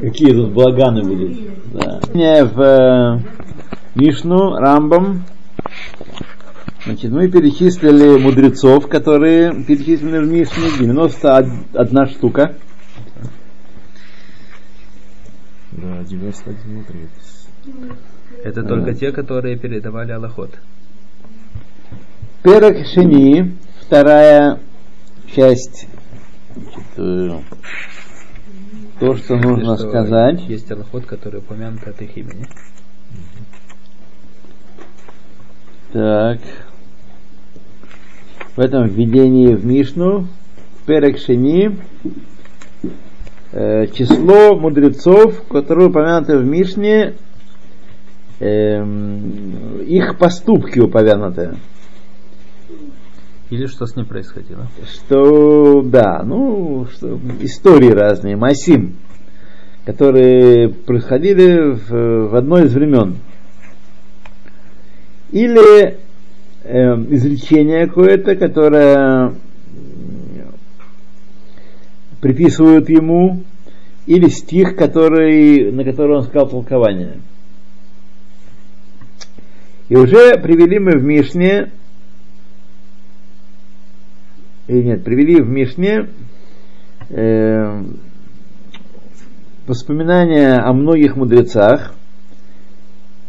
Какие тут благаны были. Да. В э, Мишну, Рамбам, Значит, мы перечислили мудрецов, которые перечислены в Мишне, 91 штука. Да, 91 мудрец. Это только те, которые передавали Аллахот. Перек Шини, вторая часть, значит, э, то, что нужно что сказать. Есть Аллахот, который упомянут от их имени. Так. В этом введении в Мишну, Перек Шини, э, число мудрецов, которые упомянуты в Мишне, эм, их поступки упомянуты. Или что с ним происходило? Что, да, ну, что, истории разные, Масим, которые происходили в, в одно из времен. Или э, изречение какое-то, которое приписывают ему, или стих, который, на который он сказал толкование. И уже привели мы в Мишне или нет, привели в Мишне э, воспоминания о многих мудрецах,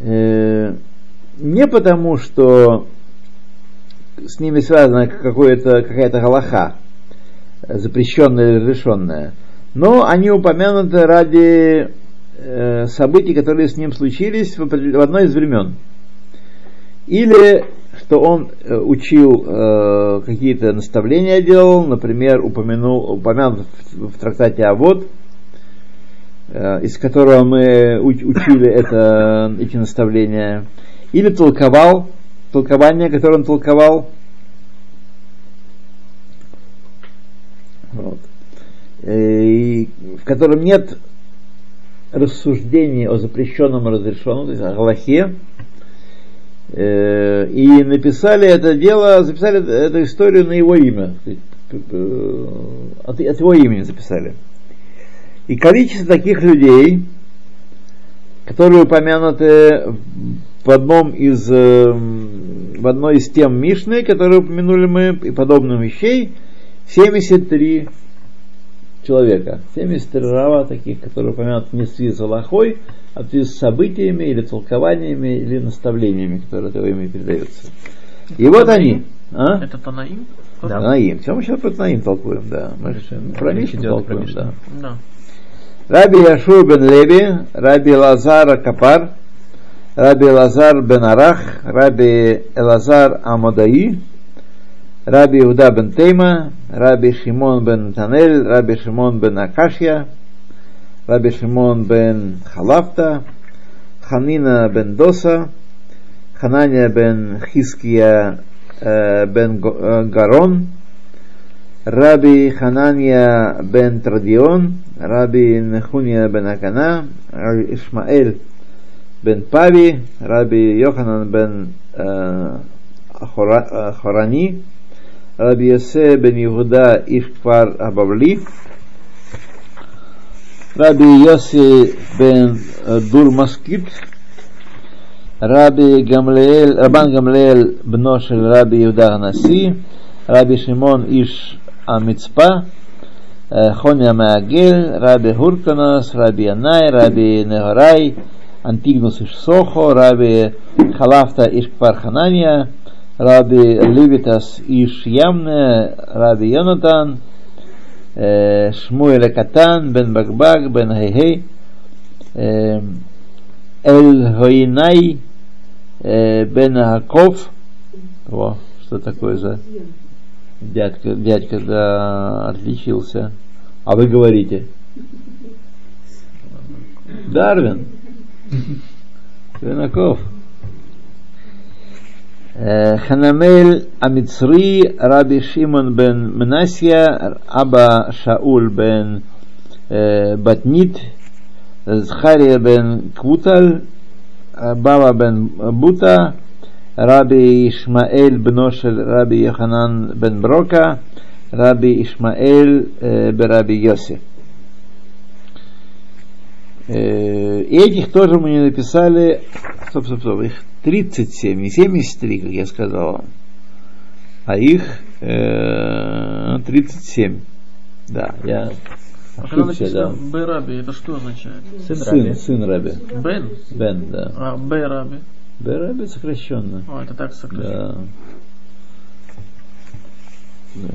э, не потому, что с ними связана какая-то галаха, запрещенная или разрешенная, но они упомянуты ради э, событий, которые с ним случились в, в одно из времен. Или что он э, учил э, какие-то наставления делал, например, упомянул, упомянут в, трактате Авод, э, из которого мы уч, учили это, эти наставления, или толковал, толкование, которое он толковал, вот, и, в котором нет рассуждений о запрещенном и разрешенном, то есть о Галахе, и написали это дело, записали эту историю на его имя, э, от, его имени записали. И количество таких людей, которые упомянуты в одном из э, в одной из тем Мишны, которые упомянули мы, и подобных вещей, 73 человека. 73 рава таких, которые упомянуты не в с Аллахой, в связи с событиями или толкованиями или наставлениями, которые имя передаются. И Это вот Танаим? они. А? Это Танаим? Да. Танаим. Все мы сейчас про Танаим толкуем, да. Мы же про Речь Мишну идет про толкуем, да. Да. Раби Яшу бен Леви, Раби Лазар Капар, Раби Лазар бен Арах, Раби Элазар Амодаи, Раби Иуда бен Тейма, Раби Шимон бен Танель, Раби Шимон бен Акашья, Раби Шимон бен Халафта, Ханина бен Доса, Ханания бен Хиския бен Гарон, Раби Ханания бен Традион, Раби Нехуния бен Акана, Раби Ишмаэль бен Пави, Раби Йоханан бен Хора- Хорани, Раби Йосе бен Иуда Ишквар Абавли, Раби Йоси бен э, Дур Маскит, Раби Гамлеэль, Рабан Гамлеэль бношель Раби Иуда Ганаси, Раби Шимон Иш Амицпа, э, Хоня Маагель, Раби Хурканас, Раби Анай, Раби Негорай, Антигнус Иш Сохо, Раби Халафта Иш Кварханания, Раби Левитас Иш Ямне, Раби Йонатан, Э, Шмуэль Катан, Бен Багбаг, Бен Хейхей, э, Эль Хойнай, э, Бен Аков. Во, что такое за дядька, дядька да, отличился. А вы говорите. Дарвин. бен Аков. Ханамель Амицри, Раби Шимон бен Менасия, Аба Шауль бен э, Батнит, Захария бен Квуталь, Бава бен Бута, Раби Ишмаэль бно של Раби Йоханан бен Брока, Раби Ишмаэль э, бен Раби Йоси. Э, этих тоже мы не написали, стоп, стоп, стоп, их 37, не 73, как я сказал вам, а их э, 37. Да, я А когда ошибся, да. написано Бераби, это что означает? Сын Сын, Раби. сын Раби. Бен? Бен, да. А, Бераби. Бен Раби сокращенно. О, это так сокращенно. Да. Да.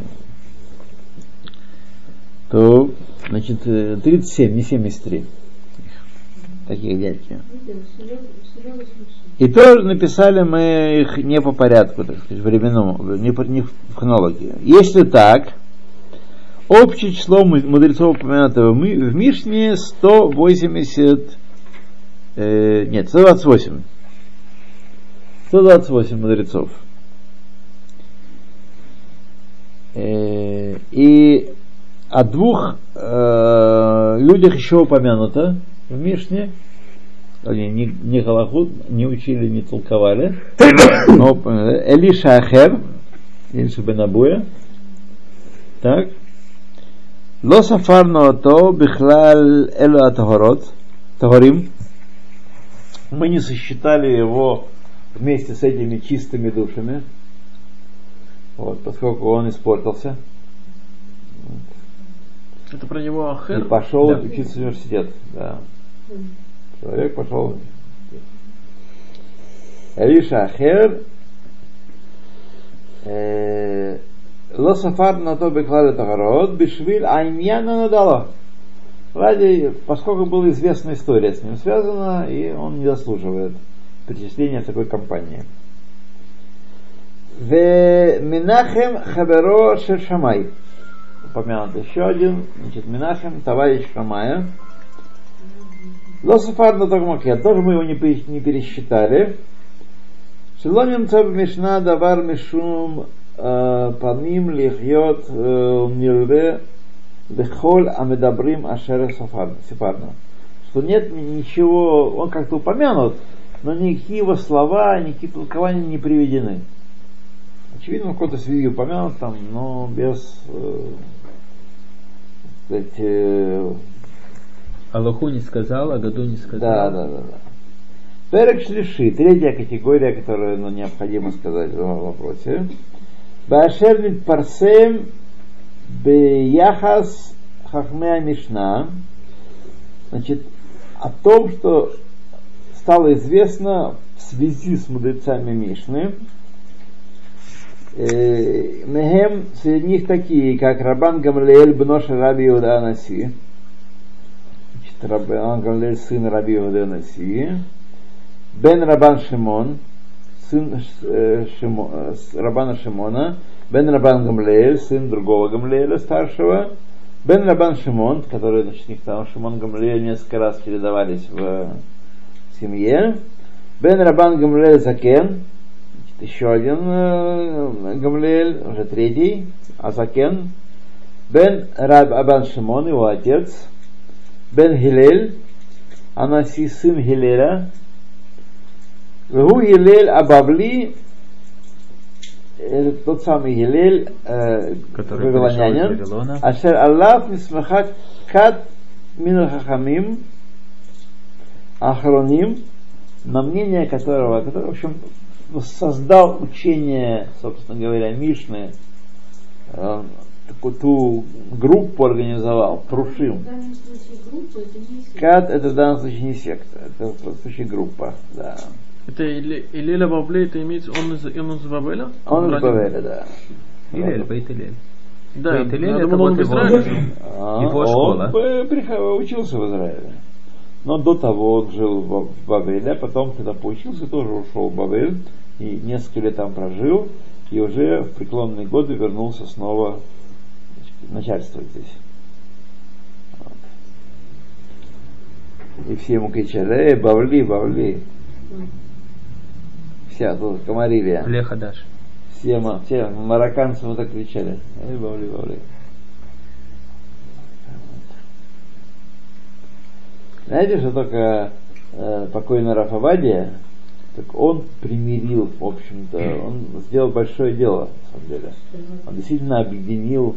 То, значит, э, 37, не 73. Таких дядьки. И тоже написали мы их не по порядку, так сказать, временному, не, по, не в хронологии. Если так, общее число му- мудрецов, упомянутого в Мишне, 180, э, нет, 128. 128 мудрецов. Э, И о двух э, людях еще упомянуто в Мишне. Они не, не Галахут, не учили, не толковали. Но упомянуто. Элиша Ахер, Элиша Бенабуя. Так. לא ספרנו אותו בכלל אלו הטהורות, טהורים. Мы не сосчитали его вместе с этими чистыми душами, вот, поскольку он испортился Это про него и Ахер. пошел Да. учиться в университет. Да. Человек пошел. Риша Ахер э, Лосафар на то беклады Тагарот, Бишвиль Айньяна надало. Ради, поскольку была известна история с ним связана, и он не заслуживает причисления в такой компании. В Минахем Хаберо Шершамай. Упомянут еще один. Значит, Минахем, товарищ Шамая. Лосафар на Тагмаке, тоже мы его не, не пересчитали. Шелоним Цаб Мишна Давар Мишум э, Паним Лихьот э, Нирве Бехоль Амедабрим Ашера Сефарна. Что нет ничего, он как-то упомянут, но никакие его слова, никакие толкования не приведены. Очевидно, в какой-то связи упомянут там, но без э, сказать, Аллаху не сказал, а году не сказал. да, да, да, да. Перек шлиши, третья категория, которую ну, необходимо сказать в вопросе. Башер парсем бияхас хахмеа мишна. Значит, о том, что стало известно в связи с мудрецами Мишны. Э, Мехем, среди них такие, как Рабан Гамлеэль Бноша Раби Иуда Анаси. Рабан Гамлеэль сын Раби Анаси. Бен Рабан Шимон, сын э, Шимо- э, Рабана Шимона, Бен Рабан Гамлеэль, сын другого Гамлеэля старшего, Бен Рабан Шимон, который, значит, них там Шимон Гамлеэль несколько раз чередовались в семье, Бен Рабан Гамлеэль Закен, значит, еще один э, Гамлеэль, уже третий, Азакен, Бен Раб Абан Шимон, его отец, Бен Хилель, Анаси, сын Хилеля, Вегу Елель Абавли, это тот самый Елель, э, вавилонянин. Ашер Аллах Мисмахат Кат Минахахамим Ахроним, на мнение которого, который, в общем, создал учение, собственно говоря, Мишны, э, такую ту группу организовал, Трушим. Это. Кат это в данном случае не секта, это в данном случае группа, да. Это Иле- Илеля Бабле, это имеется он из, он из Бабеля? Он из? Бавеля, да. Илель, Бейт Илель. Да, Бейт Илель это он вот его-. А, Его он школа. прихо- учился в Израиле. Но до того он жил в в Бавеле, а потом, когда поучился, тоже ушел в Бавель и несколько лет там прожил, и уже в преклонные годы вернулся снова значит, начальствовать здесь. Вот. И все ему кричали, эй, Бавли, Бавли. Вся тут комарилия. Леха Даш. Все, все марокканцы вот так кричали. Эй, Бавли, Бавли. Знаете, что только э, покойный Рафавадия, так он примирил, в общем-то, он сделал большое дело, на самом деле. Он действительно объединил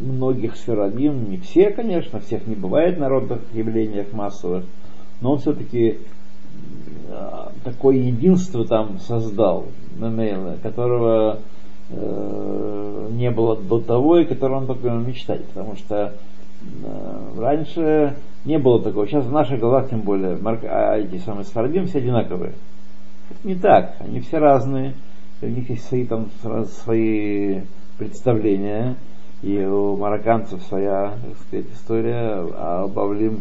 многих сферадим, не все, конечно, всех не бывает народных явлениях массовых, но он все-таки такое единство там создал, которого э, не было до того, и которого он только мечтать, потому что э, раньше не было такого. Сейчас в наших головах, тем более, марк, а эти самые сфардим все одинаковые. Это не так, они все разные, у них есть свои там свои представления, и у марокканцев своя так сказать, история, а у Бавлим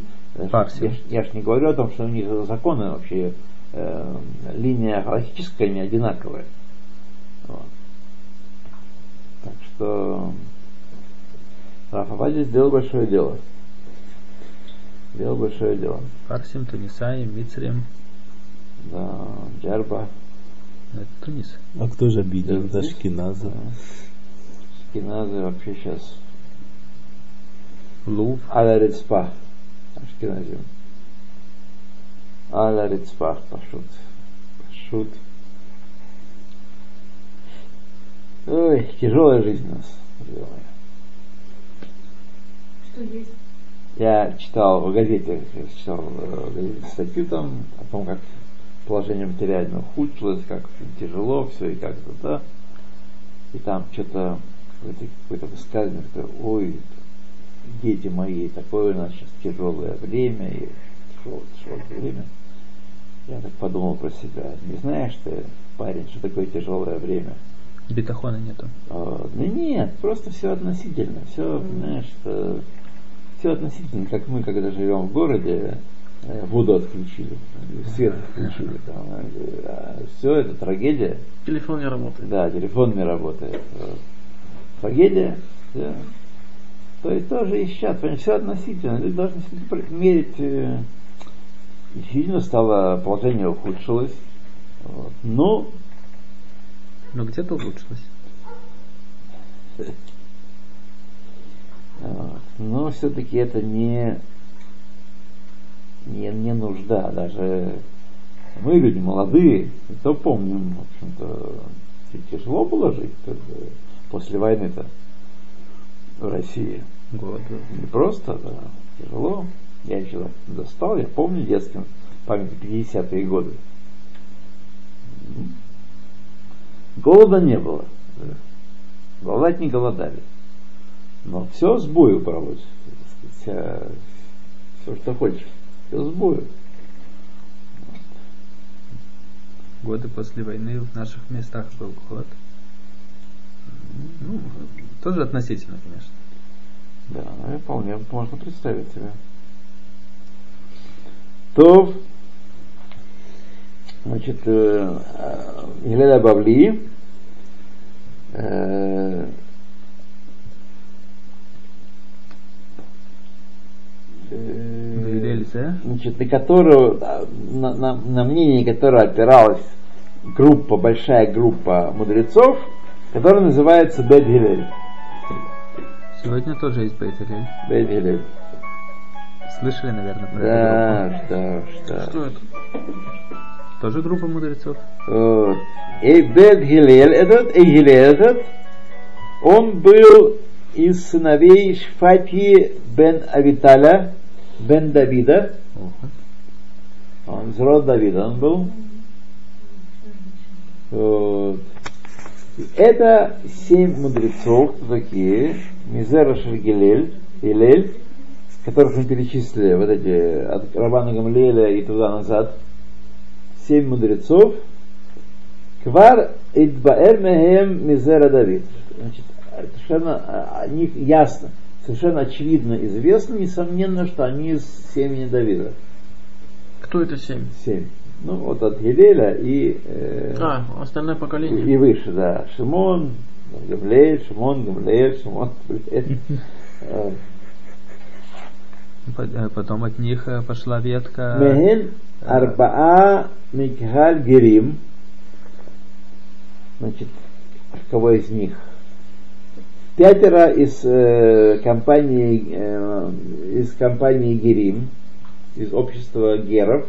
Парси. я, ж- я ж не говорю о том, что у них законы вообще, э, линия галактическая не одинаковая. Вот. Так что Рафабади сделал большое дело. Сделал большое дело. Парсим, Тунисаем, Мицрем. Да, Джарба. Это Тунис. А кто же обидел? Да, Это Ашкеназа. да. Шкиназы вообще сейчас Лув. Аля Рицпа. Ашкеназим. Аля Рицпа. Пашут. Пашут. Ой, тяжелая жизнь у нас. друзья. Что есть? Я читал в газете, я читал э, в газете статью там о том, как положение материально ухудшилось, как тяжело все и как-то, да. И там что-то какое-то, какое-то высказывание, что ой, дети мои, такое у нас сейчас тяжелое время, и тяжелое, тяжелое время. Я так подумал про себя. Не знаешь ты, парень, что такое тяжелое время? Бетахона нету. А, Ну нет, просто все относительно. Все, понимаешь, все относительно. Как мы, когда живем в городе, э, воду отключили, свет отключили. все это трагедия. Телефон не работает. Да, телефон не работает. Трагедия. всё. То есть тоже и сейчас, все относительно. Люди должны мерить. э, Действительно стало, положение ухудшилось. Вот. Но Но где-то улучшилось. Но все-таки это не, не, не нужда. Даже мы люди молодые, то помним, в общем-то, тяжело было жить бы, после войны-то в России. Год. Не просто, да, тяжело. Я еще достал, я помню детским память 50-е годы. Голода не было. Голодать не голодали. Но все с бою бралось. Все, все, что хочешь. Все с бою. Годы после войны в наших местах был голод. Ну, тоже относительно, конечно. Да, ну, вполне можно представить себе. То, значит, э, Гилеля Бавли, э, значит, на которую, на, на, на мнение которого опиралась группа, большая группа мудрецов, которая называется Бет Гилель. Сегодня тоже есть Бейт Гилель. Бет Гилель. Слышали, наверное, про эту Да, что, что. Что это? Тоже группа мудрецов? Вот. И Бет Гилель этот, и Гилель этот, он был из сыновей Шфати бен Авиталя, бен Давида, он из рода Давида он был. Вот. Это семь мудрецов, такие, Мизера Шергилель, Илель, которых мы перечислили, вот эти, от Рабана Гамлеля и туда-назад, семь мудрецов, Квар Идбаэр Мехем Мизера Давид. Значит, совершенно а, о них ясно, совершенно очевидно известно, несомненно, что они из семени Давида. Кто это семь? Семь. Ну, вот от Гилеля и, э, А, остальное поколение. и выше, да. Шимон, Гамлеэль, Шимон, Гамлеэль, Шимон, Гамлеэль. Э, По- э, Потом от них э, пошла ветка. Мехен Арбаа Микхаль Герим. Значит, кого из них? Пятеро из э, компании э, из компании Герим, из общества геров.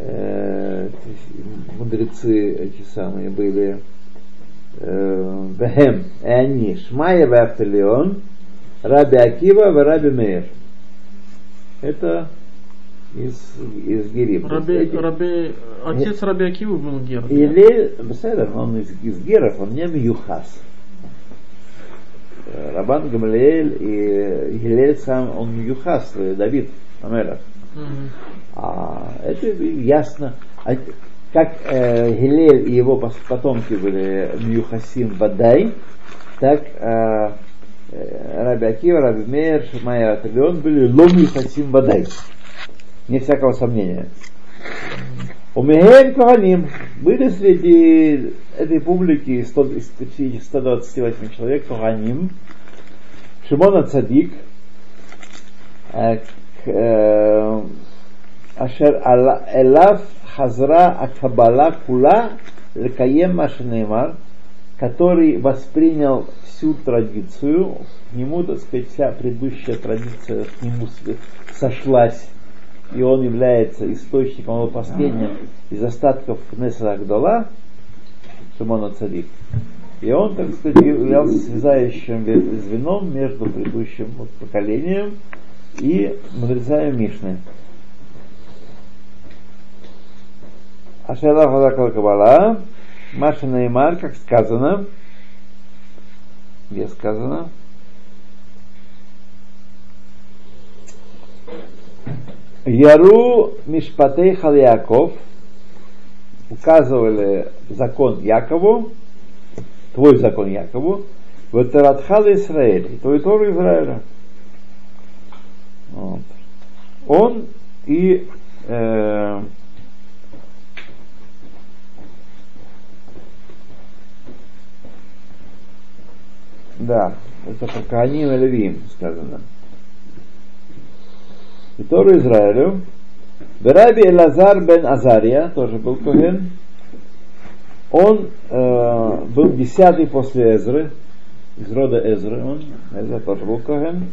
Э, мудрецы эти самые были. э, Бехем, и они, Шмая Вахталион, Раби Акива и Раби Мейр. Это из, из Гири. Раби, Раби, отец Раби Акивы был Гер. Или, Беседер, он из, из Геров, он не Мьюхас. Э, Рабан Гамлеэль и Гилель сам, он Мьюхас, э, Давид Амелах. Мгм. А это ясно. А Как э, Гилель и его потомки были Мьюхасим Бадай, так э, э, Раби Акива, Раби Мейер, Шимая Аталион были Лом Мьюхасим Бадай. Не всякого сомнения. У Мегель Коханим были среди этой публики 100, из этих 128 человек Коханим, Шимона Цадик, э, к, э, Ашер Элав Хазра Акабала Кула Лекаем Машинеймар, который воспринял всю традицию, к нему, так сказать, вся предыдущая традиция к нему сошлась, и он является источником его последним из остатков Кнеса Агдала, Шимона Цадик. И он, так сказать, являлся связающим звеном между предыдущим поколением и мудрецами Мишны. Ашела Хазакала Кабала, Маша Неймар, как сказано, где сказано, Яру Мишпатей Халяков указывали закон Якову, твой закон Якову, в Таратхал Израиль, твой Тору Израиля. Вот. Он и э, да, это про Кааним и сказано. И Тору Израилю, Раби Элазар бен Азария, тоже был Коген, он э, был десятый после Эзры, из рода Эзры он, Эзра тоже был Коген.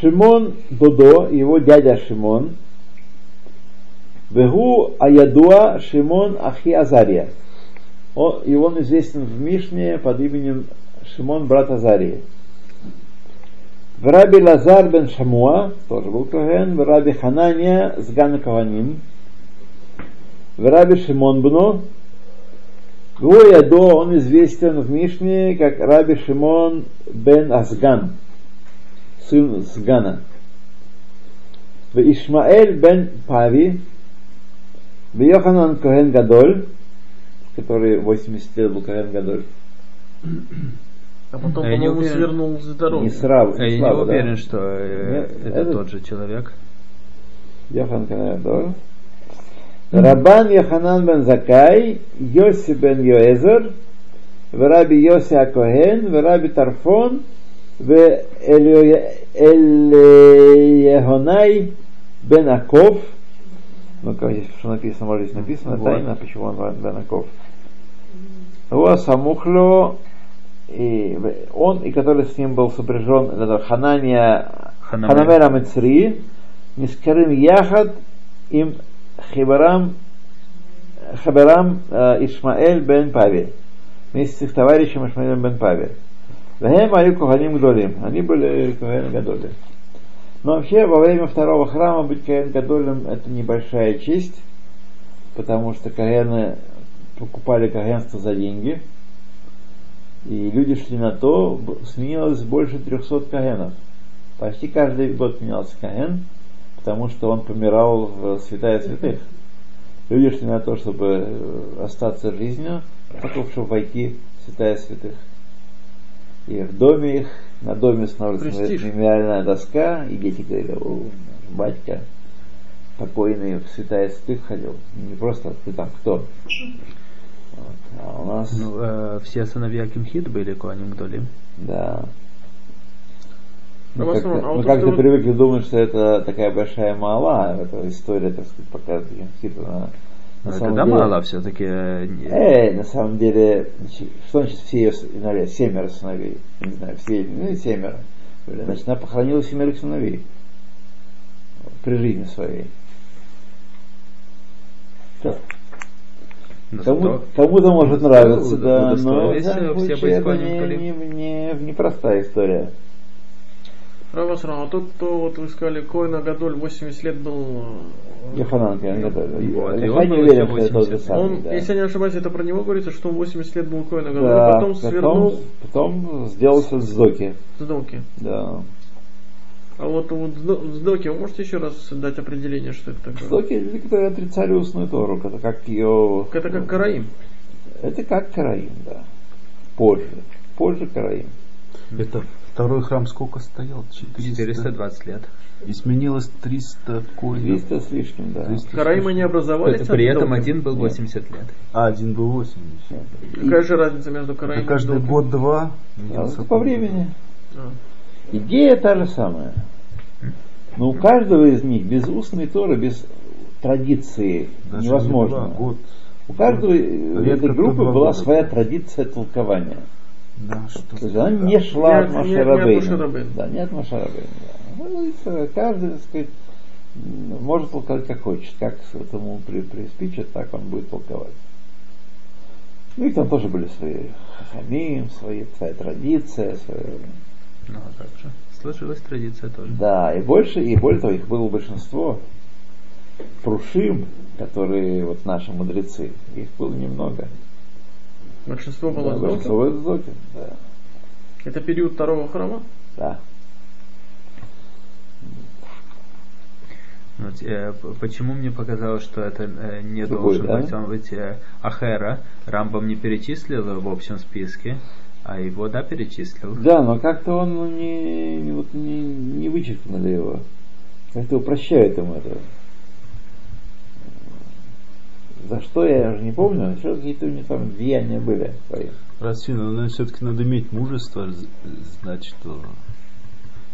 Шимон Додо, его дядя Шимон, Вегу Аядуа Шимон Ахи Азария. Он, и он известен в Мишне под именем Шимон, брат Азарии. В Раби Лазар бен Шамуа, тоже был Коген, в Раби Ханания с Гана Кованим, в Раби Шимон Бно, Ядо, он известен в Мишне как Раби Шимон бен Асган, сын Сгана. В Ишмаэль бен Пави, в Йоханан Коген Гадоль, который 80 лет был Коген Гадоль, А потом, А я не по-моему, уверен. свернул с дороги. не сразу, А я не слава, да. уверен, что э, Нет, это это- тот же человек. Йохан Канадор. Рабан Йоханан бен Закай, Йоси бен Йоэзер, в Раби Йоси Акоген, в Раби Тарфон, в Эльехонай бен Аков. Ну, как здесь что написано, может здесь написано, Вот. тайна, почему он бен Аков. Уа Самухло, и он, и который с ним был сопряжен, это Ханания. Ханамель Амецри, Нискарим Яхад им Хибарам Хабарам э, Ишмаэль бен Пави. Вместе с их товарищем Ишмаэлем бен Пави. Вахем Аю Куханим Гдолим. Они были Куханим Гадоли. Но вообще во время второго храма быть Каэн Гадолем это небольшая честь, потому что Каэны покупали каэнство за деньги, и люди шли на то, сменилось больше 300 каэнов. Почти каждый год менялся каэн, потому что он помирал в святая святых. Люди шли на то, чтобы э, остаться жизнью, потом, чтобы войти в святая святых. И в доме их, на доме Престиж. мемориальная доска, и дети говорили, о, батька покойный в святая святых ходил. Не просто ты там кто. Вот. А у нас, Ну, э, все сыновья Кимхит были Куаним Гдолим. да. А Мы как-то, а мы вот как-то это вот- привыкли думать, что это такая большая мала, это история, так сказать, показывает Хиту на, на самом это деле- мало все-таки. Эй, на самом деле, что значит все ее сыновья? Семеро сыновей. Не знаю, все, ну, семеро. Значит, она похоронила семерых сыновей при жизни своей. Кому, кому-то может нравиться, да, но в данном случае это не, не, не, не простая история. Равасрам, а тот, кто, вот вы сказали, Коина Гадоль 80 лет был... э, Йоханан Коэн Гадоль. Я он не уверен, что это тот же 80. самый. Он, да. если я не ошибаюсь, это про него говорится, что он 80 лет был Коина Гадоль, Да, а потом свернул потом сделался Сдоки. с доки. Да. А вот, вот с с доки, вы можете еще раз дать определение, что это такое? Сдоки люди, которые отрицали устную Тору. Это как ее... Это как Караим. Это как Караим, да. Позже. Позже Караим. Это второй храм сколько стоял? 400. 420 лет. И сменилось 300 коинов. 200 с лишним, да. 300 с Караимы не образовались При этом один был Нет. 80 лет. А, один был 80. Какая же разница между Караимом Это каждый и год-два. А, менялся это по времени. А. Идея та же самая. Но у каждого из них без устной Торы, без традиции Даже невозможно. не два, год. У каждой э, Редко этой группы была года. своя традиция толкования. Да, что То есть она не шла Не от Рабейну. Да, не от Моше Рабейну, да. Ну, каждый, так сказать, может толковать как хочет. Как этому при, приспичит, так он будет толковать. Ну и там тоже были свои хамим, свои, своя традиция, своя Ну, а так же. Сложилась традиция тоже. Да, и больше, и более того, их было большинство. Прушим, которые вот наши мудрецы, их было немного. Большинство Да, было доки. большинство из Доки, да. Это период второго храма? да. Вот, э, почему мне показалось, что это э, не Другой, должен да? быть? Он ведь э, Ахера Рамбам не перечислил в общем списке, а его, да, перечислил. Да, но как-то он ну, не, вот не, не вычеркнули его. Как-то упрощают ему это. За что я уже не помню, что какие-то у них там деяния были свои. Расфина, но все-таки надо иметь мужество знать, что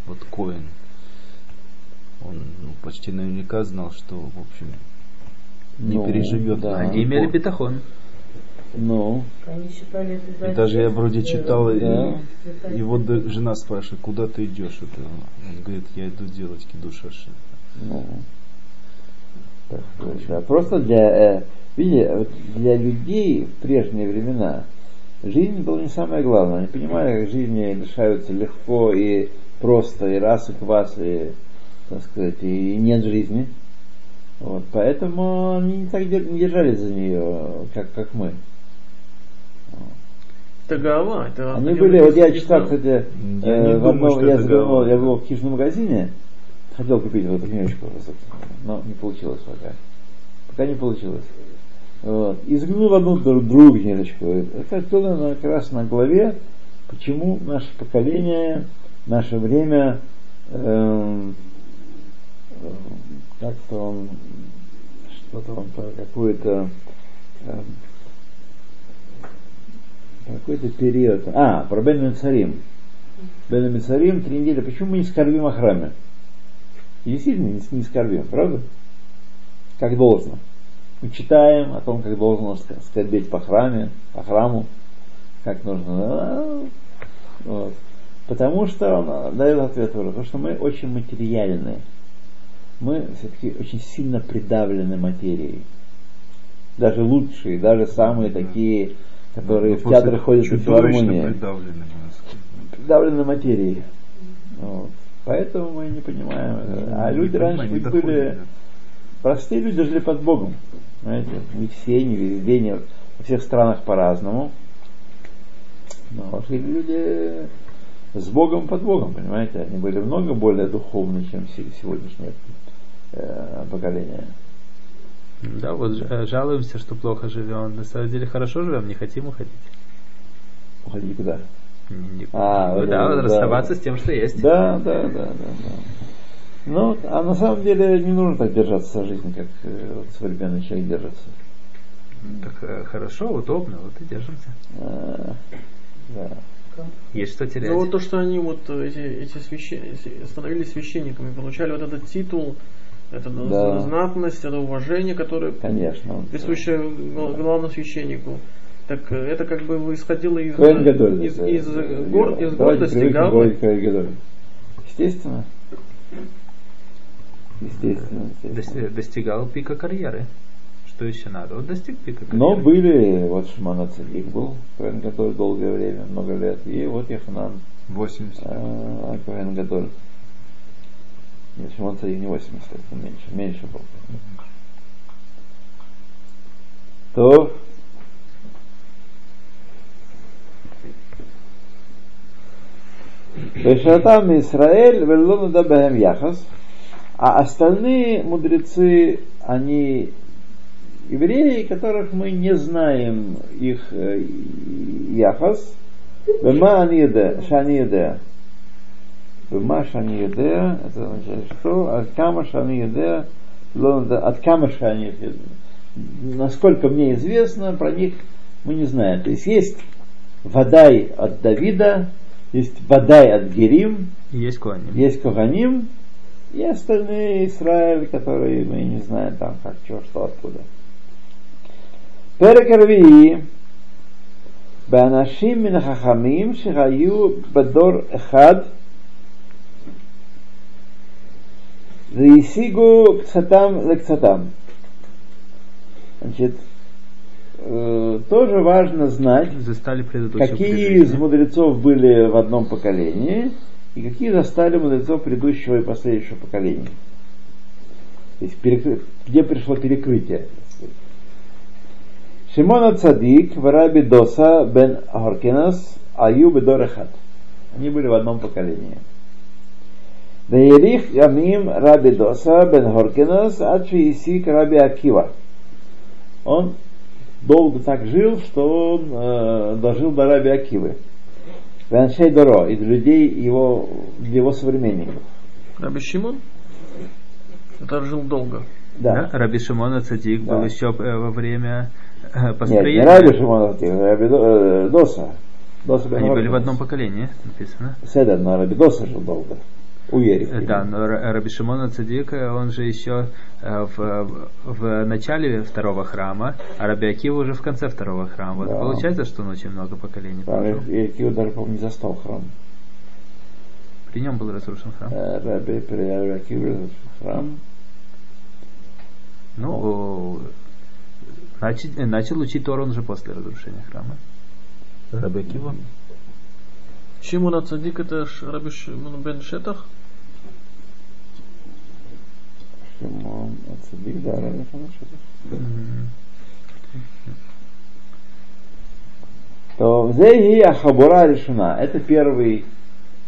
вот Коин, он ну, почти наверняка знал, что, в общем, не Ну, переживет. да. Они имели бетахон. Ну, Они считали это И даже я вроде читал, и Да. его д- жена спрашивает, куда ты идешь? Это, он говорит, я иду делать кидушаши. Ну, так сказать, да. Просто для, э, видите, вот для людей в прежние времена жизнь была не самое главное. Они понимали, как жизни решаются легко и просто, и раз, и квас, и, так сказать, и нет жизни. Вот, поэтому они не так держались за нее, как, как мы. Это Гава. Это Они были, вот я читал, кстати, Я э, в одном- я я был в книжном магазине, хотел купить вот эту книжечку, но не получилось пока. Пока не получилось. Вот. И заглянул в одну дру- другую книжечку. Это было на, как раз на главе, почему наше поколение, наше время эм, э, как-то он что-то он про какую-то эм, какой-то период. А, про Бен Царим. Бен Царим три недели. Почему мы не скорбим о храме? И действительно не, не скорбим, правда? Как должно. Мы читаем о том, как должно скорбеть по храме, по храму, как нужно. а, Вот. Потому что он дает ответ, потому что мы очень материальны. Мы все-таки очень сильно придавлены материей. Даже лучшие, даже самые такие, которые Ну, в театры ходят на чудовищно филармонии придавлены, придавлены материей. Вот. Поэтому мы не понимаем. А люди раньше были... да. Простые люди жили под Богом. Знаете, не все, не везде, не во всех странах по-разному. Но жили люди с Богом под Богом, понимаете? Они были много более духовны, чем се- сегодняшнее э, поколение. Да, вот э, жалуемся, что плохо живем. На самом деле хорошо живем, не хотим уходить. Уходили куда? А, ну да, да. расставаться с тем, что есть. Да, да, да, да, да. Ну, а на самом деле не нужно так держаться за жизнь, как э, вот современный человек держится. Так э, хорошо, удобно, вот и держимся. А, да. Есть что терять. Ну вот то, что они вот эти, эти священ... становились священниками, получали вот этот титул, это Да. знатность, это уважение, которое Конечно. он- присуще гла- главному священнику. Так э, это как бы исходило из, Коэн Гадоль, из, это, из, э, гор- из гордости, гавы. Естественно. Естественно. Естественно. достигал пика карьеры. Что еще надо? Вот достиг пика Но карьеры. были, вот Шимон Цадик был, Коэн Гадоль долгое время, много лет, и вот Яханан 80. э, Коэн Гадоль. Нет, Шимон Цадик не 80 лет, он меньше, меньше был. То Вешатам Израиль велону дабахем яхас, а остальные мудрецы, они евреи, которых мы не знаем их э, яхас, Бема аниеде, шаниеде. Бема шаниеде, это означает что? От кама шаниеде, от кама шаниеде. Насколько мне известно, про них мы не знаем. То есть есть Вадай от Давида, есть Вадай от Герим, Есть Коаним. есть Коганим, и остальные Израиль, которые мы не знаем там как, что, что, откуда. פרק הרביעי באנשים מן החכמים שהיו בדור אחד Веисигу ксатам лекцатам. Значит, э, тоже важно знать, какие из мудрецов были в одном поколении и какие застали мудрецов предыдущего и последующего поколения. То есть, где пришло перекрытие. Шимона Цадик, Вараби Доса, Бен Горкинас, Аюб и Дорехат. Они были в одном поколении. Веерих Ямим Раби Доса, Бен Хоркинас, Ачи Исик Раби Акива. Он долго так жил, что он э, дожил до Раби Акивы. Ваншей Доро, из людей его, его современников. Раби Шимон? Это жил долго. Да? Да. Раби Шимона Цадик Да. был еще э, во время э, Нет, не построения. Раби Шимон Ацтик, Раби До- э, Доса. Доса Они были в одном поколении, написано. Седер, но Раби Доса жил долго. У Ерика. Э, Да, но Ра- Раби Шимона Цадик, э, он же еще э, в, в начале второго храма, а Раби Акива уже в конце второго храма. Вот Да. получается, что он очень много поколений прожил. Ерикио даже, по-моему, не застал храм. При нем был разрушен храм. Раби при Раби Акиве храм. Ну, начал, начал учить Тору он же после разрушения храма. Раби Акива. Шимон Цадик это Раби Шимон бен Шетах? Шимон Ацадик, да, Раби Шимон. Мгм. то Зейги Ахабура решена. Это первый,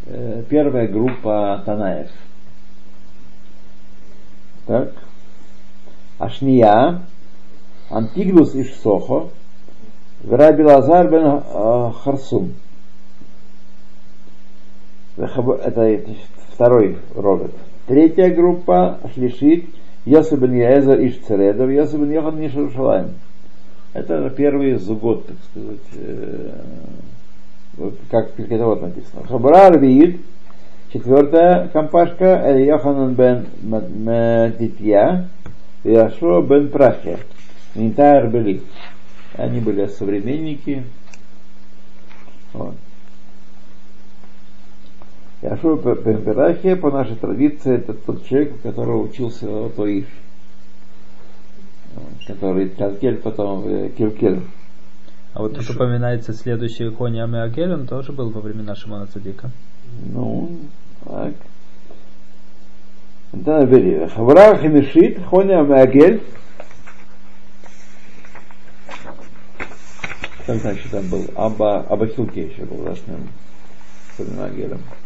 э, первая группа Танаев. Так. Ашния, Антиглус иш Сохо, Раби Лазар бен э, Харсум. Это второй робот. Третья группа Шлишит, Йосиф бен Яэзер иш Цередов, Йосиф бен Йохан иш Иерушалаим. Это первый зугод, так сказать, э, вот как это вот написано. Хабара Арвиид, четвертая компашка, это Йоханан бен Матитья, Яшо бен Прахия, Нитайр были. Они были современники. Вот. Бен Прахия, по нашей традиции, это тот человек, у которого учился Тоиш который Калкель потом э, Килкель. А вот тут упоминается следующий Кони Амиагель, он тоже был во времена Шимона Цадика. Ну, так. Да, бери. Хавра Хамишит, Хоня Маагель. Как значит там был? Аба, Аба Хилке еще был красным Хоня Маагелем. В Эли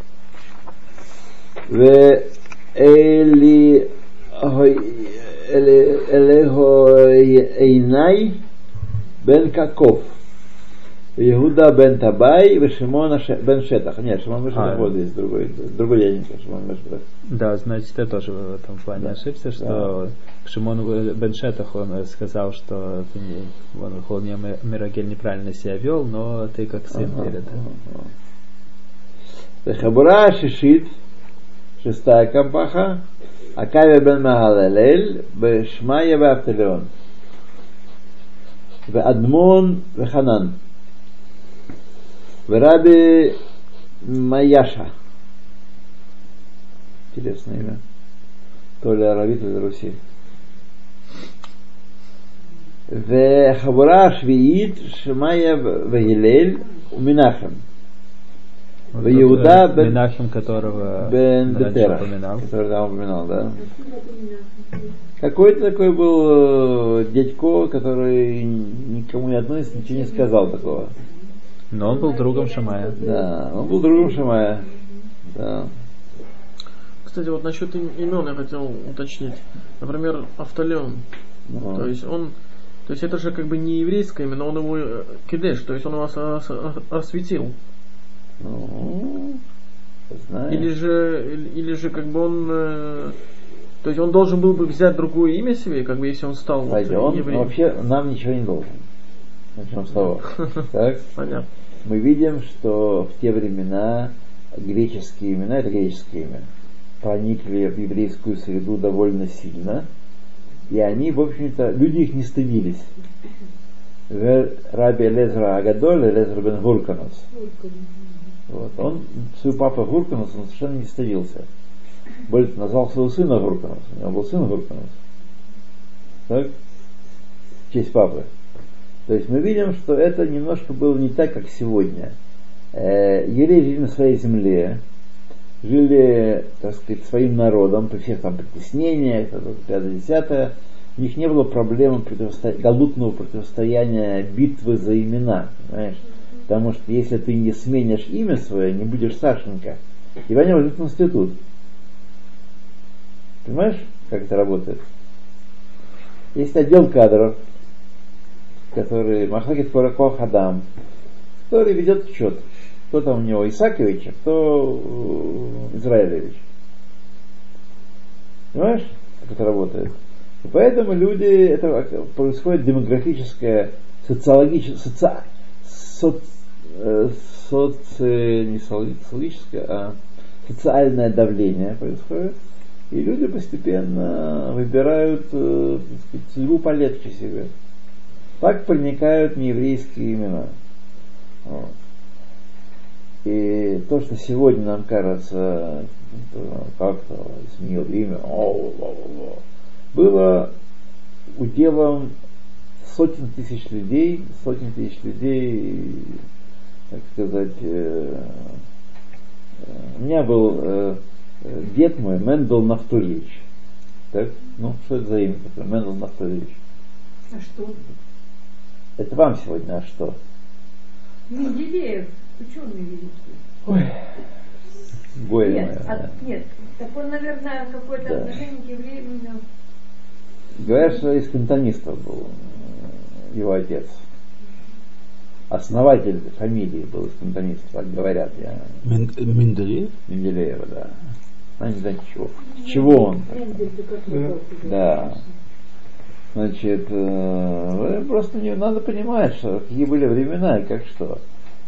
Элехо Эйнай бен Каков. Иуда бен Табай и Шимон бен Шетах. Нет, Шимон бен Шетах А. вот здесь другой, другой дяденька, Шимон бен Шетах. Да, значит, я тоже в этом плане Да. ошибся, что Шимон бен Шетах, он сказал, что ты не, он, Холния Мирагель неправильно себя вел, но ты как сын перед. Хабура Шишит, шестая кампаха, Акавия бен Магалелель, Бешмая Баптелеон. Адмон Веханан. Раби Маяша. Интересное имя. То ли Аравит, то ли Руси. וחבורה שביעית שמאיה והלל ומנחם. Вот Иуда бен- Менахем, которого Бен Бетера, упоминал. который там упоминал, да. Какой-то такой был э, дядько, который никому ни одной ничего не сказал такого. Но он был другом Шамая. Да, он был другом Шамая. Да. Кстати, вот насчет им- имен я хотел уточнить. Например, Автолеон. Ну, То есть он, то есть это же как бы не еврейское имя, но он его э, кидеш, то есть он его ос- ос- осветил. Ну, знаешь. Или же, или, или же как бы он, э, то есть он должен был бы взять другое имя себе, как бы если он стал вот, он евреем. вообще нам ничего не должен. Начнем с того. Так? Понятно. Мы видим, что в те времена греческие имена, это греческие имя, проникли в еврейскую среду довольно сильно, и они, в общем-то, люди их не стыдились. Раби Лезра Агадоль, Лезра бен Гурканус. Вот. Он, свой папа Гурканус, он совершенно не стыдился. Более назвал своего сына Гурканус. У него был сын Гурканус. Так? В честь папы. То есть мы видим, что это немножко было не так, как сегодня. Э, евреи жили на своей земле, жили, так сказать, своим народом, при всех там притеснениях, пятое, десятое. У них не было проблемы противосто... галутного противостояния битвы за имена, понимаешь? Потому что если ты не сменишь имя свое, не будешь Сашенька, тебя не возьмут в институт. Понимаешь, как это работает? Есть отдел кадров, который Махакит Кураков Хадам, который ведет учет. Кто там у него Исакович, а кто э, Израилевич. Понимаешь, как это работает? И поэтому люди, это происходит демографическое, социологическое, соци, соц, э, соци- не социологическое, а социальное давление происходит. И люди постепенно выбирают э, так полегче себе. Так проникают нееврейские имена. Вот. И то, что сегодня нам кажется, э, как-то изменил имя, было уделом сотен тысяч людей, сотен тысяч людей, так сказать, э, э, у меня был э, дед мой, Мендел Нафтулевич. Так? Ну, что это за имя такое? Мендел Нафтулевич. А что? Это вам сегодня, а что? Менделеев, ученый великий. Ой, горе Нет, мое, а- нет, так он, наверное, какое-то Да. отношение к евреям имел. Говорят, что из кантонистов был его отец. Основатель фамилии был из кантонистов, так говорят, я Мен- Менделеев? Менделеева, да. А не знаю чего. Чего он? Назывался? Да. Значит, э, просто не надо понимать, что какие были времена и как что.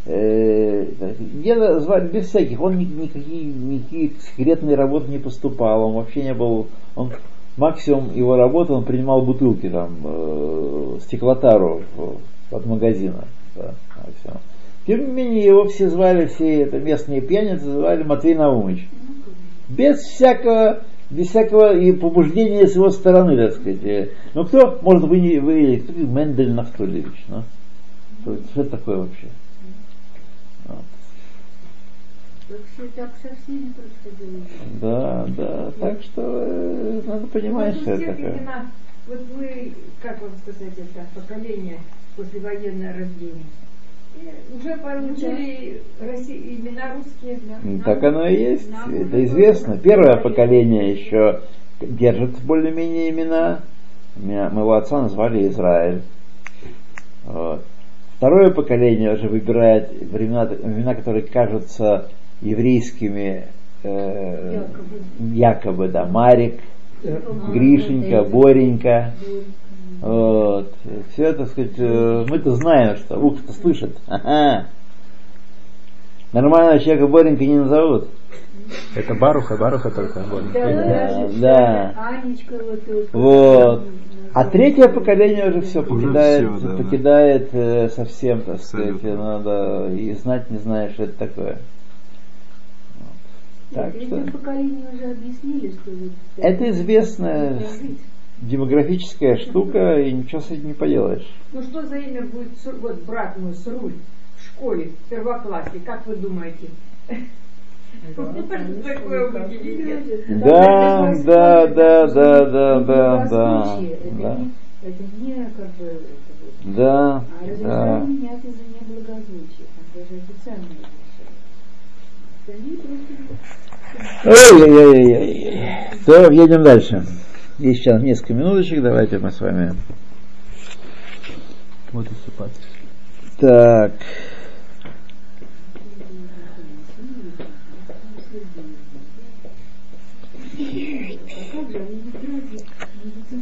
Э, Деда звали без всяких, он ни- никакие, никакие секретные работы не поступал, он вообще не был, он максимум его работы, он принимал бутылки там, э, стеклотару от магазина. А всё. Тем не менее, его все звали, все это местные пьяницы звали Матвей Наумович. Без всякого, без всякого и побуждения с его стороны, так сказать. Ну кто, может вы не вы, кто Мендель Нафтулевич, ну? Что, что это такое вообще? Вот. Да, да. Так что э, надо понимать, Вот что это такое. имена, вот вы, как вам сказать, это поколение послевоенное рождение. И уже получили Росси- имена русские. да. Ну, Нам- Так оно и есть, нам это известно. Первое поколение еще держит более-менее имена. Меня, моего отца назвали Израиль. Вот. Второе поколение уже выбирает времена, имена, которые кажутся еврейскими, э, Якобы. якобы, да, Марик, Гришенька, Боренька. Вот. Все это, так сказать, э, мы-то знаем, что ух-то слышит. Ага. Нормального человека Боренька не назовут. Это Баруха, Баруха только. вот. Да, Да, да. Анечка вот. вот. Вот. А третье поколение уже все покидает, всё, да, да. покидает э, совсем, так сказать, Абсолютно. надо и знать не знаешь, что это такое. Вот. Так Нет, что Третье поколение уже объяснили, что это известно. Демографическая штука, и ничего с этим не поделаешь. Ну что за имя будет, вот брат мой, Сруль, в школе, в первоклассе, как вы думаете? Да, да, да, да, да, да, да, Это да, не- как бы... да, А да. менять из-за неблагозвучия. Даже официально. Ой-ой-ой-ой. То, едем дальше. Есть сейчас несколько минуточек, давайте мы с вами. Вот и. Так.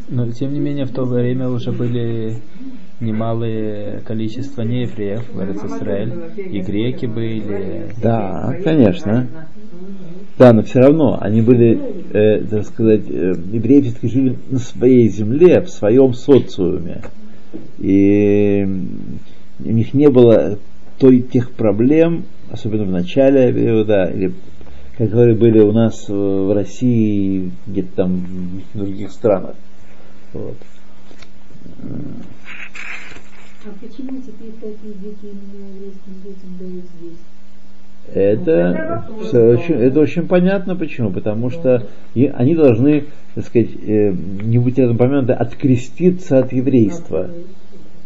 Но тем не менее в то время уже были немалые количество неевреев в Израиль. И греки были. Да, конечно. Да, но все равно они были, э, так сказать, э, евреи все-таки жили на своей земле, в своем социуме. И у них не было той, тех проблем, особенно в начале периода, или которые были у нас в России где-то там в других странах. Вот. А почему теперь такие дети именно еврейским детям дают здесь? Это, всё очень, это очень понятно почему. Потому что и они должны, так сказать, э, не быть этом помянуты, откреститься от еврейства.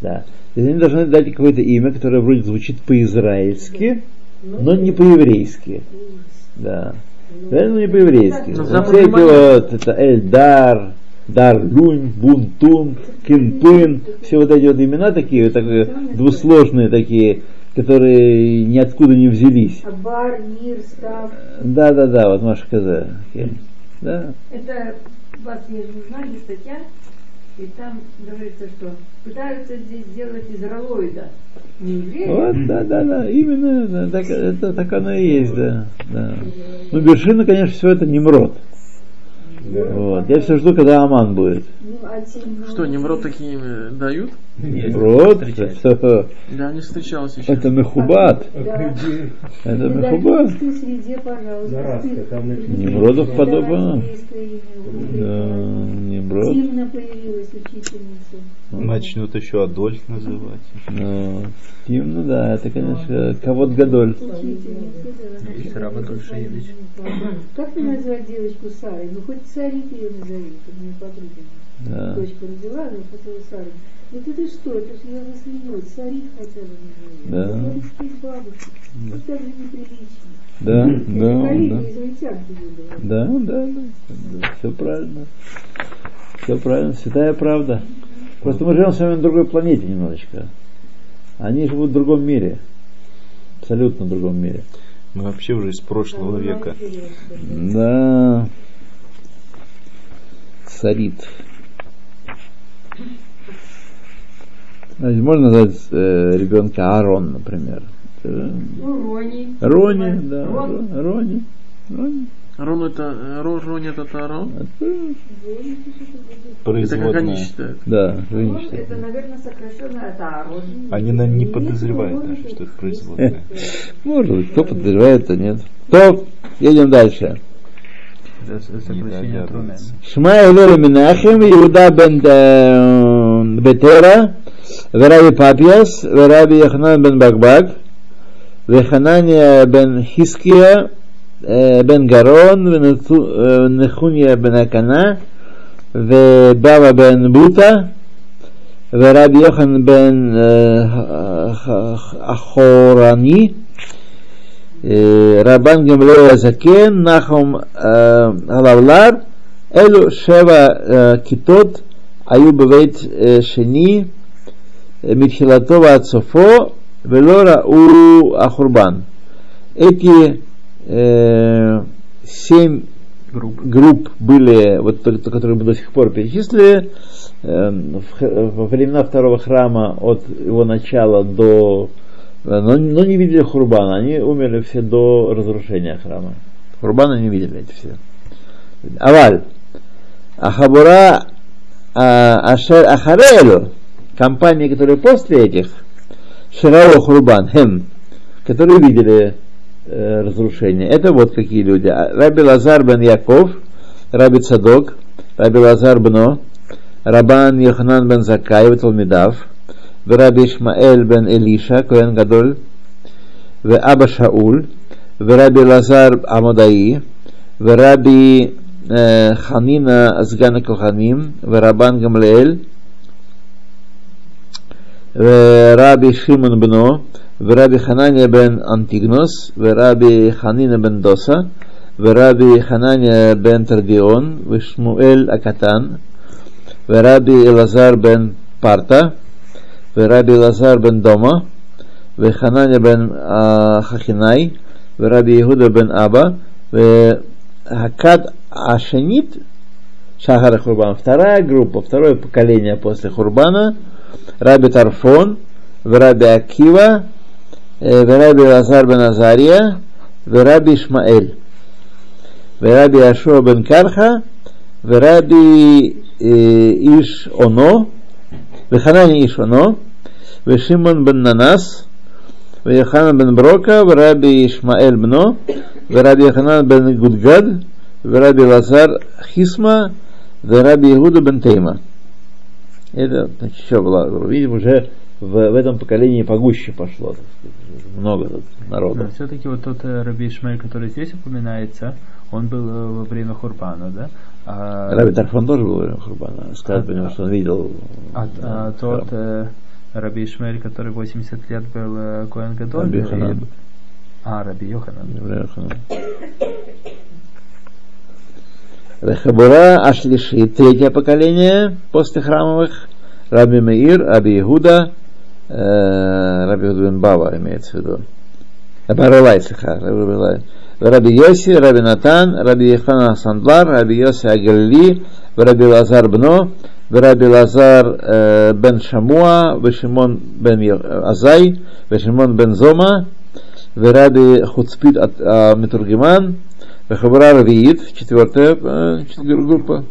Да. То есть они должны дать какое-то имя, которое вроде звучит по-израильски, но не по-еврейски. Да. Поэтому не по-еврейски. Ну, Вот все вот, это Эльдар, Дарлюнь, Бунтун, Кинпын, все вот эти вот имена такие, вот такие двусложные такие, которые ниоткуда не взялись. А бар, мир, став. Да, да, да, вот Маша Каза. Да. Это у вас есть журнале статья, и там говорится, что пытаются здесь сделать из ролоида. Не Вот, да, да, да, именно, да, так, это так оно и есть, да. да. Ну, вершина, конечно, все это Немрод. Вот. Я все жду, когда Аман будет. Ну, а Что, Немрод такие э, дают? Немрод, это, Да, не встречался еще. это Мехубат. Да. Это В Мехубат. педагогической среде, пожалуйста. Немродов подобно. Да, Немрод. Тимна появилась учительница. Начнут еще Адольф называть. Ну, Тим, ну да, это, конечно, кого-то Гадоль. Да. Есть Раба Тульшевич. Как мне назвать девочку Сарой? Ну, хоть Сарик ее назови, это моя подруга. Да. Дочка родила, она хотела Сарой. Ну ты что, это ж я засмеюсь. Сарик хотя бы назови. Да. Я из бабушек. Ну, так же неприлично. Да, Это да, да. Да, да, да, все правильно. Все правильно, святая правда. Просто мы живем с вами на другой планете немножечко. Они живут в другом мире. Абсолютно в другом мире. Мы вообще уже из прошлого века. Да. Сарит. Значит, можно назвать э, ребенка Аарон, например. Ну, Рони. Рони, да, Рон. Ро- Рони. Рони. Рон это, э, Ро, Рони это Тарон? Это- Это как они Производная. считают? Да, Рон, видишь, это, наверное, сокращенно от Аарон. Они на- не подозревают даже, что это производная. Может быть, кто подозревает, кто нет. То, едем дальше Это с- Не сокращение от румен. догадывается. שמע אלוהי מנחם ויהודה בן אה, בטרה ורבי פפיאס ורבי יחנן בן בקבק וחנניה בן חזקיה אה, בן גרון ונחוניה בן הקנה ובבא בן בוטה ורבי יוחנן בן אה, אחורני Э, Рабан Гемлея «Э, Закен, Нахом э, Алавлар, Элю Шева Китот, Аюб Вейт Шени, Митхилатова Ацофо, Велора У Ахурбан. Эти э, семь групп. групп были, вот которые мы до сих пор перечислили, э, эм, в, во времена второго храма от его начала до э, Но, но не видели Хурбана, они умерли все до разрушения храма. Хурбана не видели эти все. Аваль. Ахабура а, Ашер Ахарелю, компании, которые после этих, Ширао Хурбан, Хем, которые видели э, разрушение. Это вот какие люди. А, Раби Лазар бен Яков, Раби Цадок, Раби Лазар бно, Рабан Йоханан бен Закай Талмидав, ורבי ישמעאל בן אלישע, כהן גדול, ואבא שאול, ורבי אלעזר עמודאי, ורבי אה, חנינא סגן הכהנים, ורבן גמליאל, ורבי שמעון בנו, ורבי חנניה בן אנטיגנוס, ורבי חנינא בן דוסה, ורבי חנניה בן תרדיון, ושמואל הקטן, ורבי אלעזר בן פרטה, Раби Лазар бен Дома, Хананя бен а, Хахинай, Раби Игуда бен Аба, Хакад Ашенит, Шахара Хурбан. Вторая группа, второе поколение после Хурбана, Раби Тарфон, Раби Акива, э, Раби Лазар бен Азария, Раби Ишмаэль. Раби Ашуа бен Карха, Раби э, Иш Оно, Веханани Ишвано, Вешимон бен Нанас, Веханан бен Брока, Раби Ишмаэль Бно, Раби Яханан бен Гудгад, Раби Лазар Хисма, Раби Игуда бен Тейма. Это значит, что было, видим, уже в, в этом поколении погуще пошло. Сказать, много тут народа. Да, все-таки вот тот э, Раби Ишмаэль, который здесь упоминается, он был э, во время Хурбана, да? А, Раби Тарфон тоже был во время Хурбана. Сказать по нему, что он видел. а- да, а тот э, Раби Ишмаэль, который 80 лет был э, Коэн Гадоль? Раби Йоханан. А, Раби Йоханан. Рехабура Ашлиши, третье поколение после храмовых, Раби Меир, Раби Игуда, э, Раби Игуда бен Бава имеется в виду. Баралай, слегка, Раби Баралай. Раби Йоси, Раби Натан, Раби Ехана Сандлар, Раби Йоси Агалли, Раби Лазар Бно, Раби Лазар э, бен Шамуа, Вешимон бен Йо- Азай, Вешимон бен Зома, Раби Хуцпит от а, Метургиман, Вехабура Равиит, четвертая э, группа,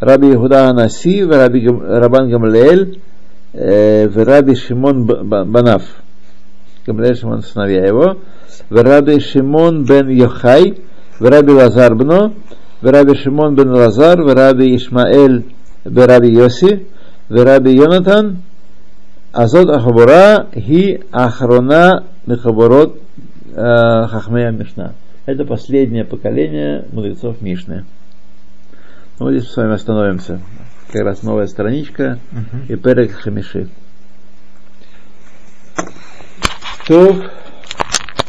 Раби Ихуда Анаси, Раби Рабан Гамлеэль, э, Раби Шимон Банав, Гамлеэль Шимон сыновья его, Раби Шимон бен Йохай, Раби Лазар Бно, Раби Шимон бен Лазар, Раби Ишмаэль Раби Йоси, Раби Йонатан, Азот Ахабура, Хи Ахрона Мехабурот э, Хахмея Мишна. Это последнее поколение мудрецов Мишны. Ну, вот здесь мы с вами остановимся. Как раз новая страничка и Перек Хамиши. То,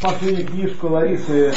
последнюю книжку Ларисы